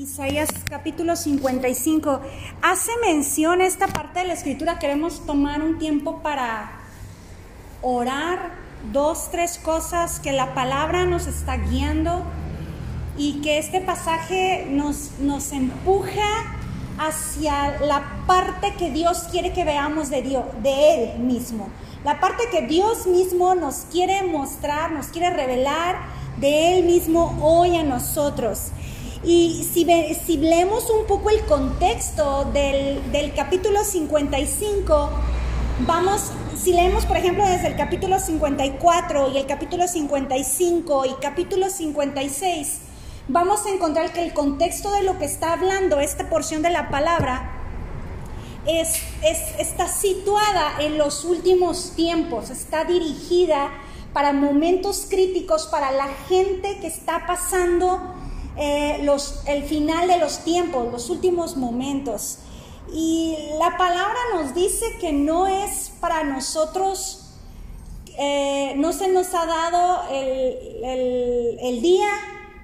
Isaías capítulo 55 hace mención esta parte de la escritura. Queremos tomar un tiempo para orar dos, tres cosas que la palabra nos está guiando y que este pasaje nos, nos empuja hacia la parte que Dios quiere que veamos de, Dios, de Él mismo. La parte que Dios mismo nos quiere mostrar, nos quiere revelar de Él mismo hoy a nosotros. Y si, si leemos un poco el contexto del, del capítulo 55, vamos, si leemos por ejemplo desde el capítulo 54 y el capítulo 55 y capítulo 56, vamos a encontrar que el contexto de lo que está hablando esta porción de la palabra es, es, está situada en los últimos tiempos, está dirigida para momentos críticos, para la gente que está pasando eh, los, el final de los tiempos, los últimos momentos. Y la palabra nos dice que no es para nosotros, eh, no se nos ha dado el, el día,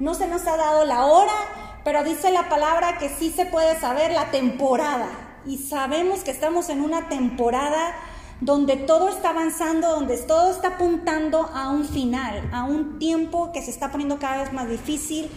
no se nos ha dado la hora, pero dice la palabra que sí se puede saber la temporada. Y sabemos que estamos en una temporada donde todo está avanzando, donde todo está apuntando a un final, a un tiempo que se está poniendo cada vez más difícil,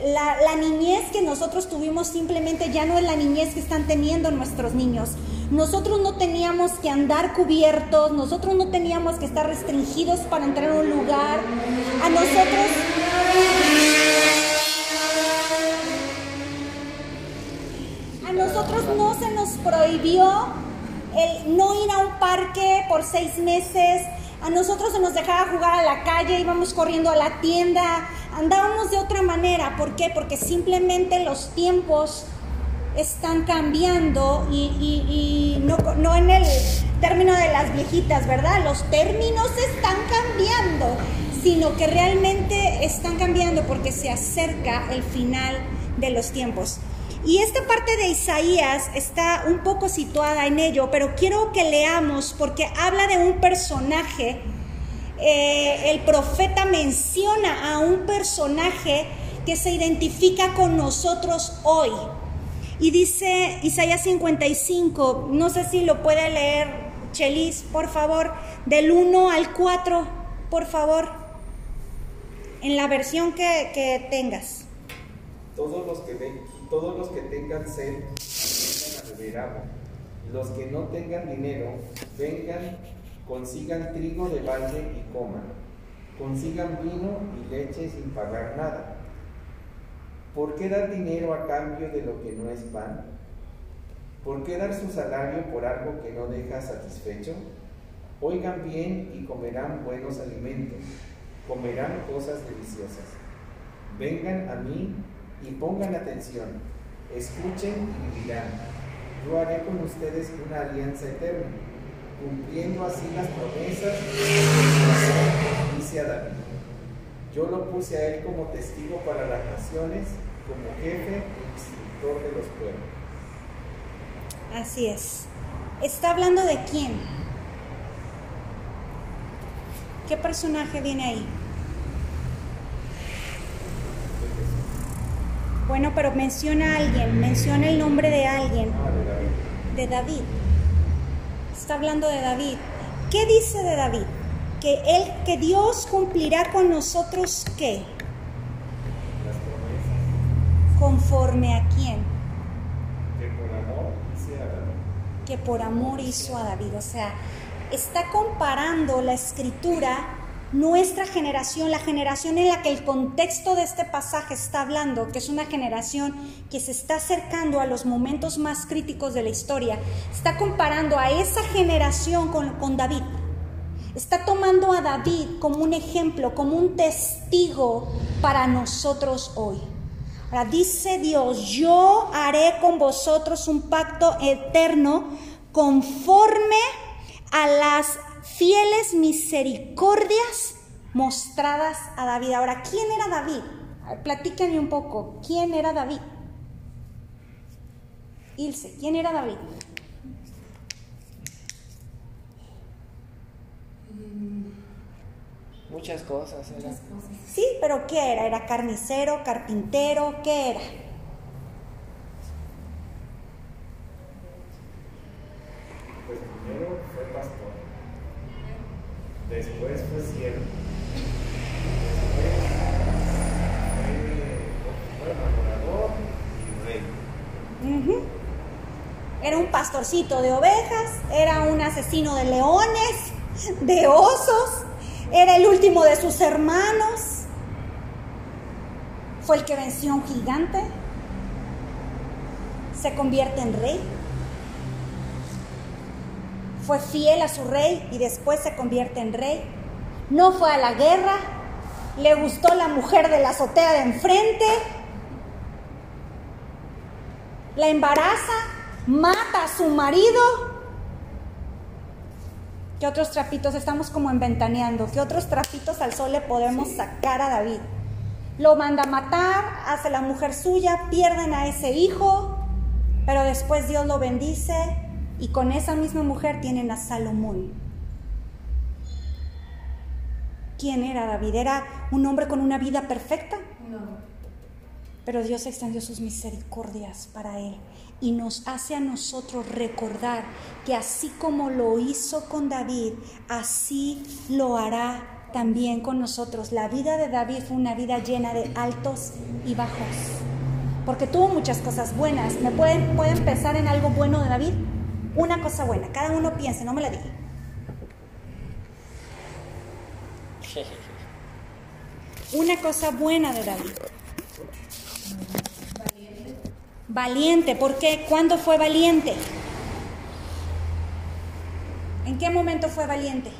la, niñez que nosotros tuvimos simplemente ya no es la niñez que están teniendo nuestros niños. Nosotros no teníamos que andar cubiertos, nosotros no teníamos que estar restringidos para entrar a un lugar. A nosotros... A nosotros no se nos prohibió el no ir a un parque por seis meses, a nosotros se nos dejaba jugar a la calle, íbamos corriendo a la tienda, andábamos de otra manera. ¿Por qué? Porque simplemente los tiempos están cambiando y, no, no, en el término de las viejitas, ¿verdad? Los términos están cambiando, sino que realmente están cambiando porque se acerca el final de los tiempos. Y esta parte de Isaías está un poco situada en ello, pero quiero que leamos porque habla de un personaje eh, el profeta menciona a un personaje que se identifica con nosotros hoy. Y dice Isaías 55, no sé si lo puede leer Chelis, por favor, del 1 al 4, por favor, en la versión que, tengas. Todos los que, todos los que tengan sed, vengan a beber agua. Los que no tengan dinero, vengan consigan trigo de valle y coman, consigan vino y leche sin pagar nada. ¿Por qué dar dinero a cambio de lo que no es pan? ¿Por qué dar su salario por algo que no deja satisfecho? Oigan bien y comerán buenos alimentos, comerán cosas deliciosas. Vengan a mí y pongan atención, escuchen y vivirán. Yo haré con ustedes una alianza eterna cumpliendo así las promesas, dice a David. Yo lo puse a él como testigo para las naciones, como jefe e instructor de los pueblos. Así es. ¿Está hablando de quién? ¿Qué personaje viene ahí? Bueno, pero menciona a alguien, menciona el nombre de alguien. De David está hablando de David. ¿Qué dice de David? Que él, que Dios cumplirá con nosotros qué? ¿Conforme a quién? Que por amor hizo a David. Que por amor hizo a David. O sea, está comparando la escritura nuestra generación, la generación en la que el contexto de este pasaje está hablando, que es una generación que se está acercando a los momentos más críticos de la historia, está comparando a esa generación con, David. Está tomando a David como un ejemplo, como un testigo para nosotros hoy. Ahora dice Dios, yo haré con vosotros un pacto eterno conforme a las fieles misericordias mostradas a David. Ahora, ¿quién era David? Platíquenme un poco, ¿quién era David? Ilse, ¿quién era David? Muchas cosas, Sí, pero ¿qué era? ¿Era carnicero, carpintero? ¿Qué era? Después fue siervo. Era un de ovejas, era un asesino de leones, de osos, era el último de sus hermanos, fue el que venció a un gigante, se convierte en rey, fue fiel a su rey y después se convierte en rey, no fue a la guerra, le gustó la mujer de la azotea de enfrente, la embaraza, mata a su marido. ¿Qué otros trapitos estamos como enventaneando? ¿Qué otros trapitos al sol le podemos sacar a David? Lo manda a matar, hace la mujer suya, pierden a ese hijo, pero después Dios lo bendice y con esa misma mujer tienen a Salomón. ¿Quién era David? ¿Era un hombre con una vida perfecta? No. Pero Dios extendió sus misericordias para él y nos hace a nosotros recordar que así como lo hizo con David, así lo hará también con nosotros. La vida de David fue una vida llena de altos y bajos, porque tuvo muchas cosas buenas. ¿Me pueden, pueden pensar en algo bueno de David? Una cosa buena, cada uno piense, no me la diga. Una cosa buena de David. Valiente, ¿por qué? ¿Cuándo fue valiente? ¿En qué momento fue valiente?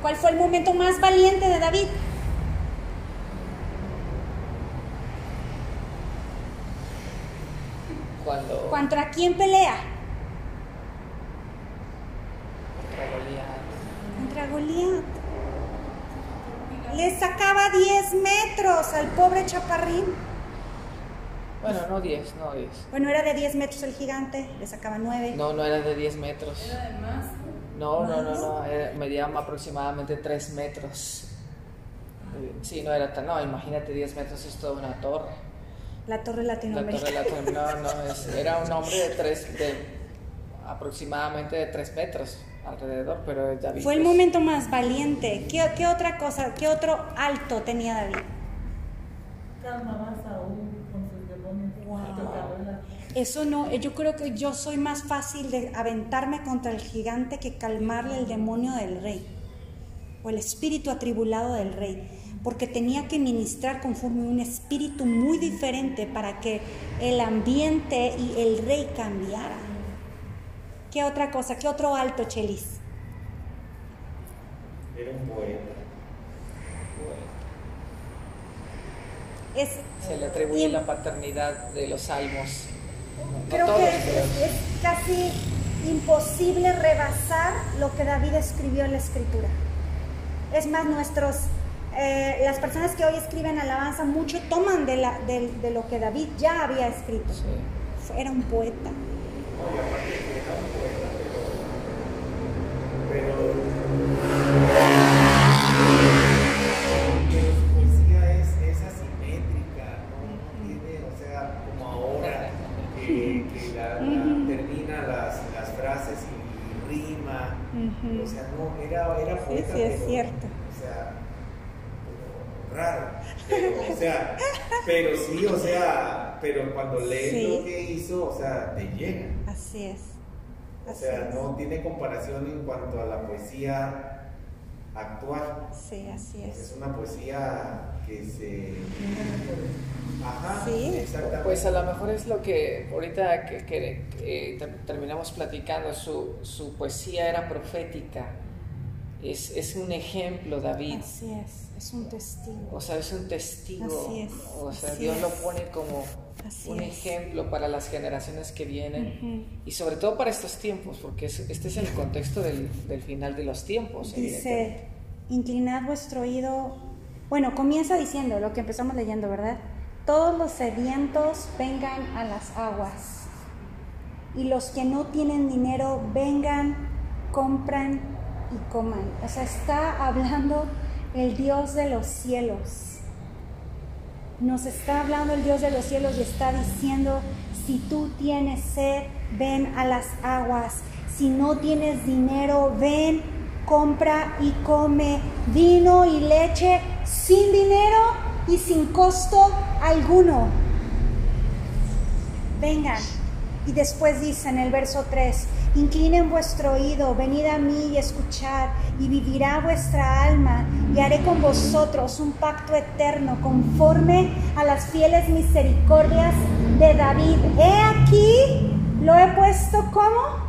¿Cuál fue el momento más valiente de David? Cuando... ¿Contra quién pelea? Goliat. Le sacaba 10 metros al pobre chaparrín. Bueno, no 10, no 10. Bueno, era de 10 metros el gigante, le sacaba 9. No, no era de 10 metros. ¿Era de más? No, no, no, no, medía aproximadamente 3 metros. Sí, no era tan, no, imagínate 10 metros es toda una torre. La torre latinoamericana. La torre latinoamericana, no, no, era un hombre de 3, de aproximadamente de 3 metros alrededor, pero David... Fue el momento más valiente. ¿Qué, ¿Qué, otra cosa, qué otro alto tenía David? Calmaba a Saúl con sus demonios. Eso no, yo creo que yo soy más fácil de aventarme contra el gigante que calmarle el demonio del rey o el espíritu atribulado del rey, porque tenía que ministrar conforme un espíritu muy diferente para que el ambiente y el rey cambiara. ¿Qué otra cosa? ¿Qué otro alto, Chelis? Era un poeta. Es, Se le atribuye la paternidad de los salmos. creo que es, casi imposible rebasar lo que David escribió en la escritura. Es más, nuestros, eh, las personas que hoy escriben alabanza mucho toman de, la, de, lo que David ya había escrito. Era un poeta pero o sea, no, era, era poeta, sí, sí, es cierto. o sea, raro, pero, o sea, pero sí, o sea, pero cuando lees lo que hizo, o sea, te llega. Así es. O sea, no tiene comparación en cuanto a la poesía actual. Sí, así es. Es una poesía que se... Ajá, sí. exactamente. Pues a lo mejor es lo que ahorita que, terminamos platicando, su, su, poesía era profética. Es, es, un ejemplo, David. Así es, es un testigo. O sea, es un testigo. Así es. O sea, Dios lo pone como un ejemplo para las generaciones que vienen y sobre todo para estos tiempos, porque este es el contexto del, final de los tiempos. Dice, inclinad vuestro oído, bueno, comienza diciendo lo que empezamos leyendo, ¿verdad? Todos los sedientos vengan a las aguas y los que no tienen dinero vengan, compran y coman. O sea, está hablando el Dios de los cielos nos está hablando el Dios de los cielos y está diciendo, si tú tienes sed, ven a las aguas. Si no tienes dinero, ven, compra y come vino y leche sin dinero y sin costo alguno. Vengan. Y después dice en el verso 3, inclinen vuestro oído, venid a mí y escuchad, y vivirá vuestra alma, y haré con vosotros un pacto eterno conforme a las fieles misericordias de David. He aquí, lo he puesto como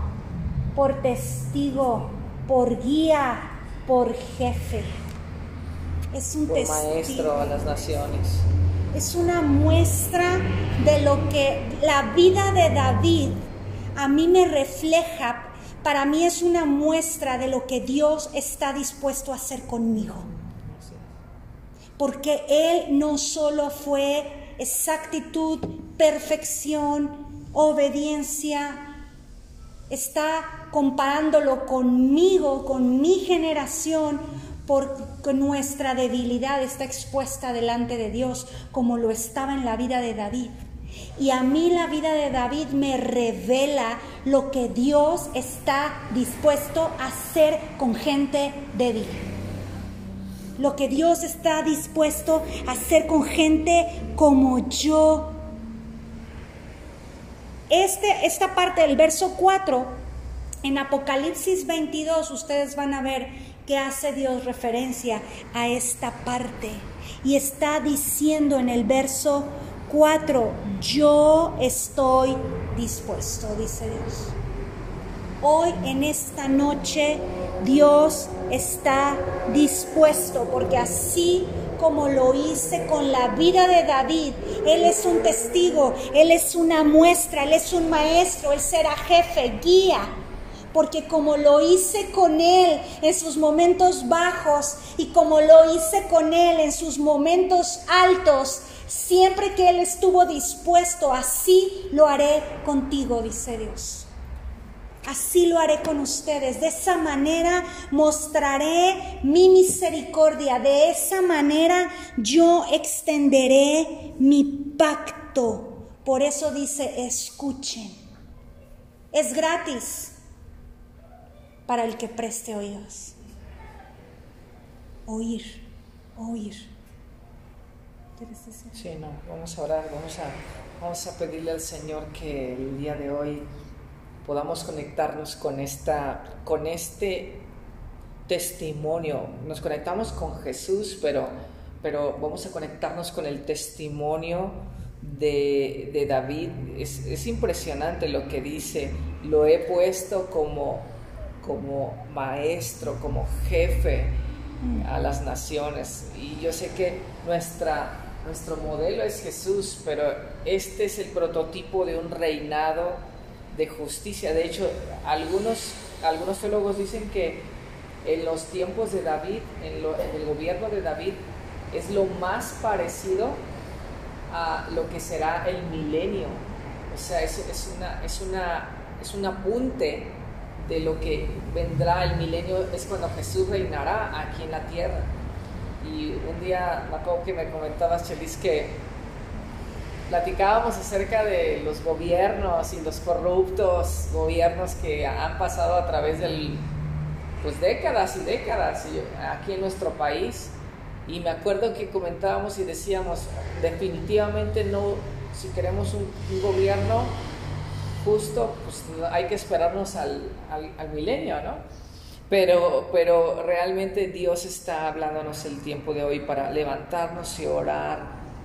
por testigo, por guía, por jefe. Es un Por testigo maestro a las naciones. es una muestra de lo que la vida de David a mí me refleja. Para mí es una muestra de lo que Dios está dispuesto a hacer conmigo. Porque Él no solo fue exactitud, perfección, obediencia, está comparándolo conmigo, con mi generación, porque nuestra debilidad está expuesta delante de Dios, como lo estaba en la vida de David. Y a mí la vida de David me revela lo que Dios está dispuesto a hacer con gente débil. Lo que Dios está dispuesto a hacer con gente como yo. Este, esta parte del verso 4, en Apocalipsis 22, ustedes van a ver que hace Dios referencia a esta parte. Y está diciendo en el verso 4, yo estoy dispuesto, dice Dios. Hoy en esta noche Dios está dispuesto porque así como lo hice con la vida de David, Él es un testigo, Él es una muestra, Él es un maestro, Él será jefe, guía. Porque como lo hice con Él en sus momentos bajos y como lo hice con Él en sus momentos altos, siempre que Él estuvo dispuesto, así lo haré contigo, dice Dios. Así lo haré con ustedes. De esa manera mostraré mi misericordia. De esa manera yo extenderé mi pacto. Por eso dice, escuchen. Es gratis para el que preste oídos. Oír, oír. ¿Quieres decir? Sí, no, vamos a orar, vamos a, vamos a pedirle al Señor que el día de hoy podamos conectarnos con, esta, con este testimonio. Nos conectamos con Jesús, pero, pero vamos a conectarnos con el testimonio de, de David. Es, es, impresionante lo que dice. Lo he puesto como, como maestro, como jefe a las naciones. Y yo sé que nuestra, nuestro modelo es Jesús, pero este es el prototipo de un reinado de justicia. De hecho, algunos, algunos teólogos dicen que en los tiempos de David, en, lo, en, el gobierno de David, es lo más parecido a lo que será el milenio. O sea, es, es, una, es, una, es un apunte de lo que vendrá el milenio, es cuando Jesús reinará aquí en la tierra. Y un día, me acuerdo que me comentabas, Chelis, que platicábamos acerca de los gobiernos y los corruptos gobiernos que han pasado a través del pues décadas y décadas aquí en nuestro país y me acuerdo que comentábamos y decíamos definitivamente no si queremos un, un gobierno justo pues hay que esperarnos al, al, al milenio no pero, pero realmente Dios está hablándonos el tiempo de hoy para levantarnos y orar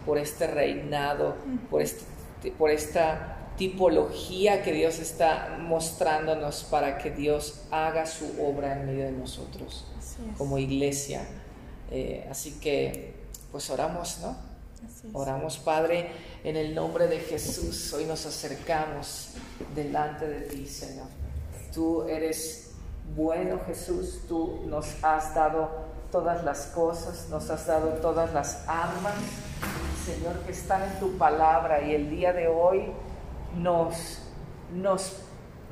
por este reinado, por, este, por esta tipología que Dios está mostrándonos para que Dios haga su obra en medio de nosotros como iglesia. Eh, así que, pues oramos, ¿no? Oramos, Padre, en el nombre de Jesús. Hoy nos acercamos delante de ti, Señor. Tú eres bueno, Jesús. Tú nos has dado todas las cosas, nos has dado todas las armas, Señor, que están en tu palabra y el día de hoy nos, nos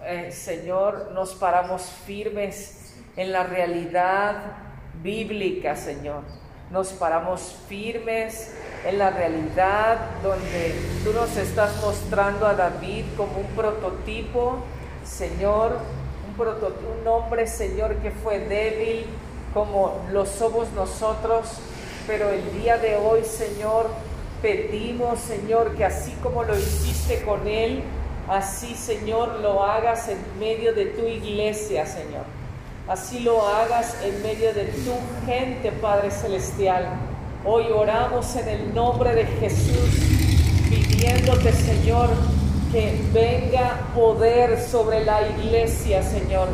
eh, Señor, nos paramos firmes en la realidad bíblica, Señor. Nos paramos firmes en la realidad donde tú nos estás mostrando a David como un prototipo, Señor, un, prototipo, un hombre, Señor, que fue débil como lo somos nosotros, pero el día de hoy, Señor, pedimos, Señor, que así como lo hiciste con él, así, Señor, lo hagas en medio de tu iglesia, Señor. Así lo hagas en medio de tu gente, Padre Celestial. Hoy oramos en el nombre de Jesús, pidiéndote, Señor, que venga poder sobre la iglesia, Señor.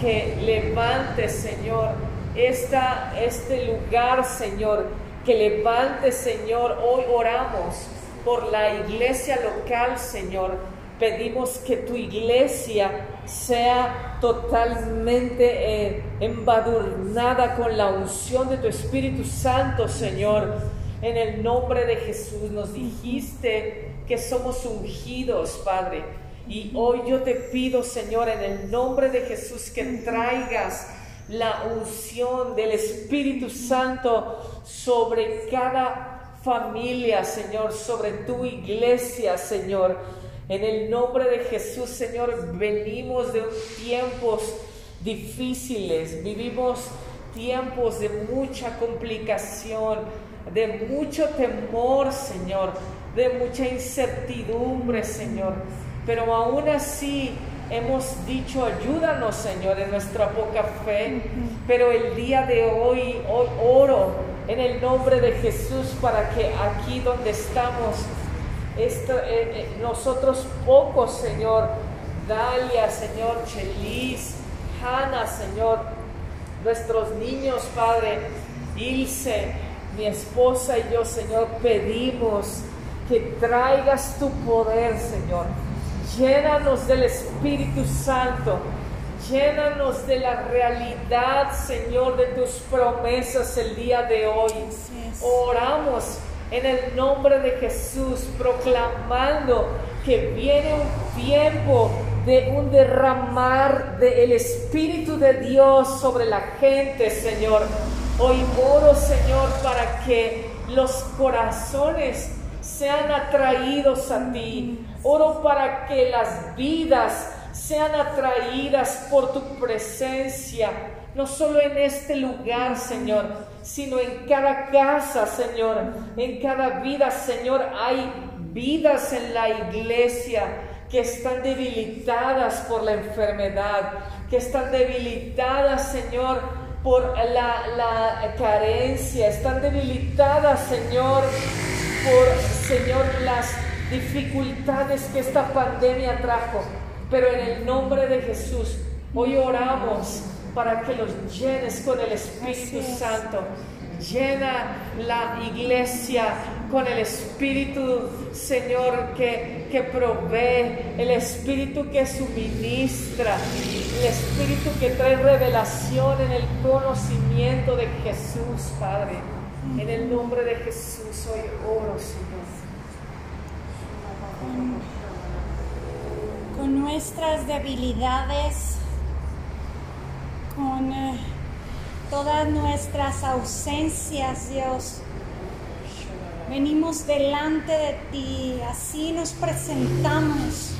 Que levante, Señor, esta, este lugar, Señor. Que levante, Señor. Hoy oramos por la iglesia local, Señor. Pedimos que tu iglesia sea totalmente eh, embadurnada con la unción de tu Espíritu Santo, Señor. En el nombre de Jesús nos dijiste que somos ungidos, Padre. Y hoy yo te pido, Señor, en el nombre de Jesús, que traigas la unción del Espíritu Santo sobre cada familia, Señor, sobre tu iglesia, Señor. En el nombre de Jesús, Señor, venimos de tiempos difíciles, vivimos tiempos de mucha complicación, de mucho temor, Señor, de mucha incertidumbre, Señor. Pero aún así hemos dicho, ayúdanos, Señor, en nuestra poca fe. Pero el día de hoy, hoy oro en el nombre de Jesús para que aquí donde estamos, esto, eh, eh, nosotros pocos, Señor, Dalia, Señor, Chelis, Hanna, Señor, nuestros niños, Padre, Ilse, mi esposa y yo, Señor, pedimos que traigas tu poder, Señor. Llénanos del Espíritu Santo. Llénanos de la realidad, Señor, de tus promesas el día de hoy. Oramos en el nombre de Jesús, proclamando que viene un tiempo de un derramar del Espíritu de Dios sobre la gente, Señor. Hoy oro, Señor, para que los corazones sean atraídos a ti. Oro para que las vidas sean atraídas por tu presencia, no solo en este lugar, Señor, sino en cada casa, Señor, en cada vida, Señor. Hay vidas en la iglesia que están debilitadas por la enfermedad, que están debilitadas, Señor, por la, la carencia, están debilitadas, Señor, por, Señor, las dificultades que esta pandemia trajo. Pero en el nombre de Jesús, hoy oramos para que los llenes con el Espíritu Santo. Llena la iglesia con el Espíritu, Señor, que, que provee, el Espíritu que suministra, el Espíritu que trae revelación en el conocimiento de Jesús, Padre. En el nombre de Jesús hoy oro, Señor. Con nuestras debilidades, con eh, todas nuestras ausencias, Dios, venimos delante de ti, así nos presentamos,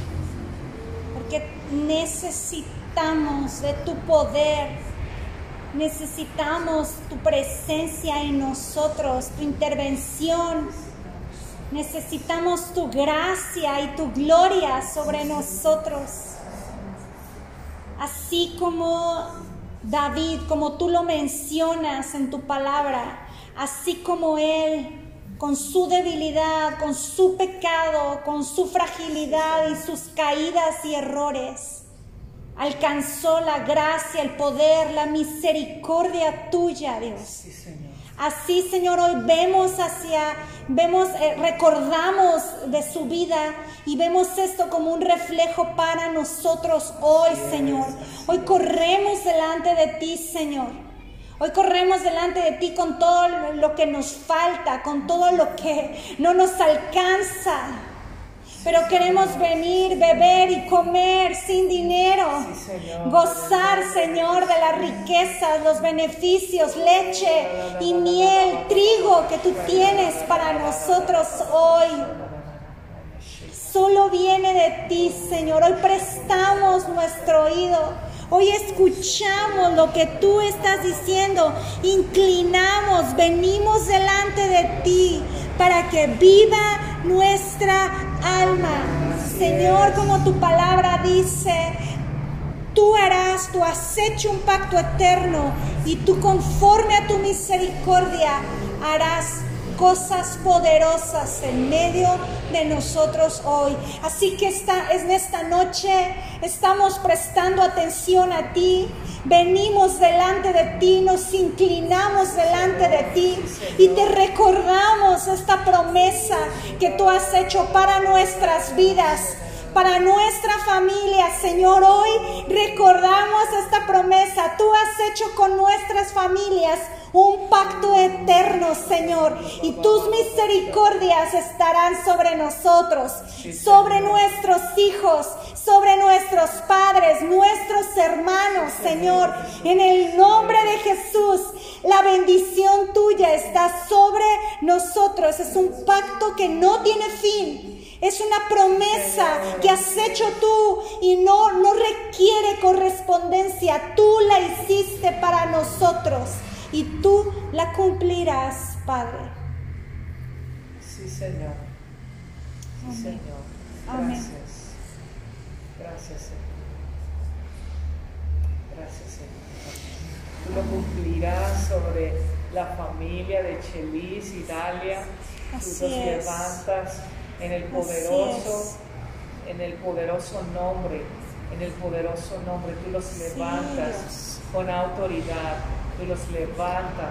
porque necesitamos de tu poder Necesitamos tu presencia en nosotros, tu intervención. Necesitamos tu gracia y tu gloria sobre nosotros. Así como David, como tú lo mencionas en tu palabra, así como Él, con su debilidad, con su pecado, con su fragilidad y sus caídas y errores alcanzó la gracia, el poder, la misericordia tuya, Dios. Así, Señor, hoy vemos hacia, vemos, eh, recordamos de su vida y vemos esto como un reflejo para nosotros hoy, Señor. Hoy corremos delante de ti, Señor. Hoy corremos delante de ti con todo lo que nos falta, con todo lo que no nos alcanza. Pero queremos venir, beber y comer sin dinero. Sí, Señor. Gozar, Señor, de las riquezas, los beneficios, leche y miel, trigo que tú tienes para nosotros hoy. Solo viene de ti, Señor. Hoy prestamos nuestro oído. Hoy escuchamos lo que tú estás diciendo. Inclinamos, venimos delante de ti para que viva nuestra alma. Señor, como tu palabra dice, tú harás, tú has hecho un pacto eterno y tú conforme a tu misericordia harás cosas poderosas en medio de nosotros hoy. Así que esta, en esta noche estamos prestando atención a ti, venimos delante de ti, nos inclinamos delante de ti y te recordamos esta promesa que tú has hecho para nuestras vidas para nuestra familia, Señor. Hoy recordamos esta promesa. Tú has hecho con nuestras familias un pacto eterno, Señor. Y tus misericordias estarán sobre nosotros, sobre nuestros hijos, sobre nuestros padres, nuestros hermanos, Señor. En el nombre de Jesús, la bendición tuya está sobre nosotros. Es un pacto que no tiene fin. Es una promesa que has hecho tú y no, no requiere correspondencia. Tú la hiciste para nosotros y tú la cumplirás, Padre. Sí, Señor. Sí, Amén. Señor. Amén. Gracias. Gracias, Señor. Gracias, Señor. Tú lo cumplirás sobre la familia de Chelis y Dalia. Tú Así los es. levantas en el poderoso, en el poderoso nombre, en el poderoso nombre. Tú los levantas con autoridad. Tú los levantas